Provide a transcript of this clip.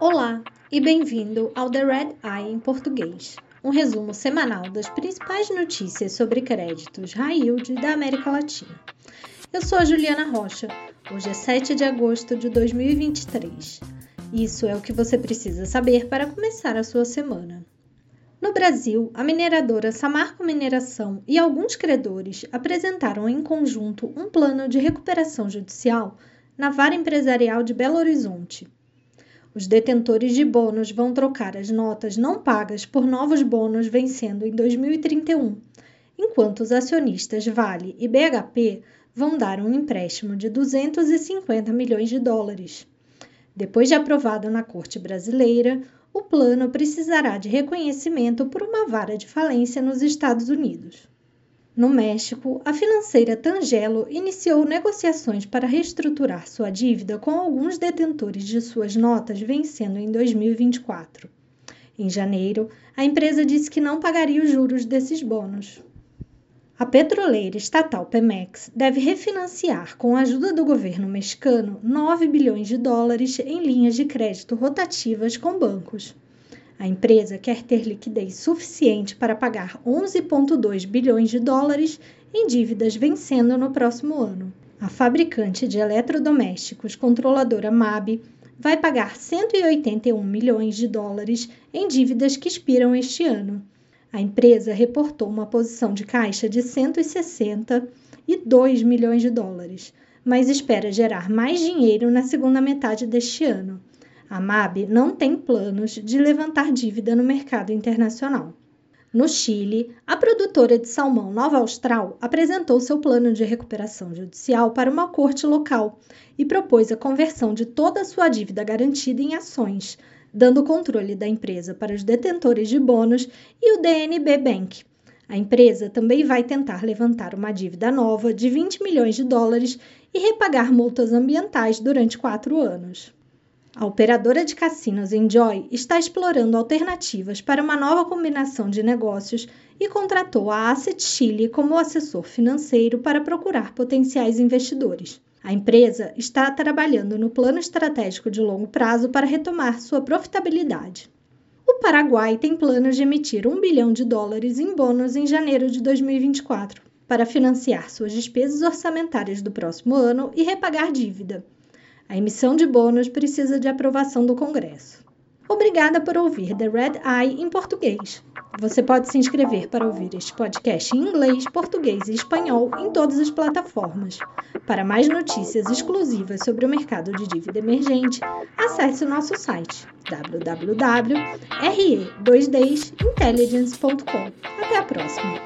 Olá e bem-vindo ao The Red Eye em português, um resumo semanal das principais notícias sobre créditos high yield da América Latina. Eu sou a Juliana Rocha. Hoje é 7 de agosto de 2023. Isso é o que você precisa saber para começar a sua semana. No Brasil, a mineradora Samarco Mineração e alguns credores apresentaram em conjunto um plano de recuperação judicial na Vara Empresarial de Belo Horizonte. Os detentores de bônus vão trocar as notas não pagas por novos bônus vencendo em 2031, enquanto os acionistas Vale e BHP vão dar um empréstimo de 250 milhões de dólares. Depois de aprovado na Corte Brasileira, o plano precisará de reconhecimento por uma vara de falência nos Estados Unidos. No México, a financeira Tangelo iniciou negociações para reestruturar sua dívida com alguns detentores de suas notas vencendo em 2024. Em janeiro, a empresa disse que não pagaria os juros desses bônus. A petroleira estatal Pemex deve refinanciar, com a ajuda do governo mexicano, 9 bilhões de dólares em linhas de crédito rotativas com bancos. A empresa quer ter liquidez suficiente para pagar 11,2 bilhões de dólares em dívidas vencendo no próximo ano. A fabricante de eletrodomésticos controladora MAB vai pagar 181 milhões de dólares em dívidas que expiram este ano a empresa reportou uma posição de caixa de 162 milhões de dólares, mas espera gerar mais dinheiro na segunda metade deste ano. A MAB não tem planos de levantar dívida no mercado internacional. No Chile, a produtora de salmão Nova Austral apresentou seu plano de recuperação judicial para uma corte local e propôs a conversão de toda a sua dívida garantida em ações, dando controle da empresa para os detentores de bônus e o DNB Bank. A empresa também vai tentar levantar uma dívida nova de 20 milhões de dólares e repagar multas ambientais durante quatro anos. A operadora de cassinos Enjoy está explorando alternativas para uma nova combinação de negócios e contratou a Asset Chile como assessor financeiro para procurar potenciais investidores. A empresa está trabalhando no plano estratégico de longo prazo para retomar sua profitabilidade. O Paraguai tem planos de emitir um bilhão de dólares em bônus em janeiro de 2024 para financiar suas despesas orçamentárias do próximo ano e repagar dívida. A emissão de bônus precisa de aprovação do Congresso. Obrigada por ouvir The Red Eye em português. Você pode se inscrever para ouvir este podcast em inglês, português e espanhol em todas as plataformas. Para mais notícias exclusivas sobre o mercado de dívida emergente, acesse o nosso site www.re2dintelligence.com. Até a próxima!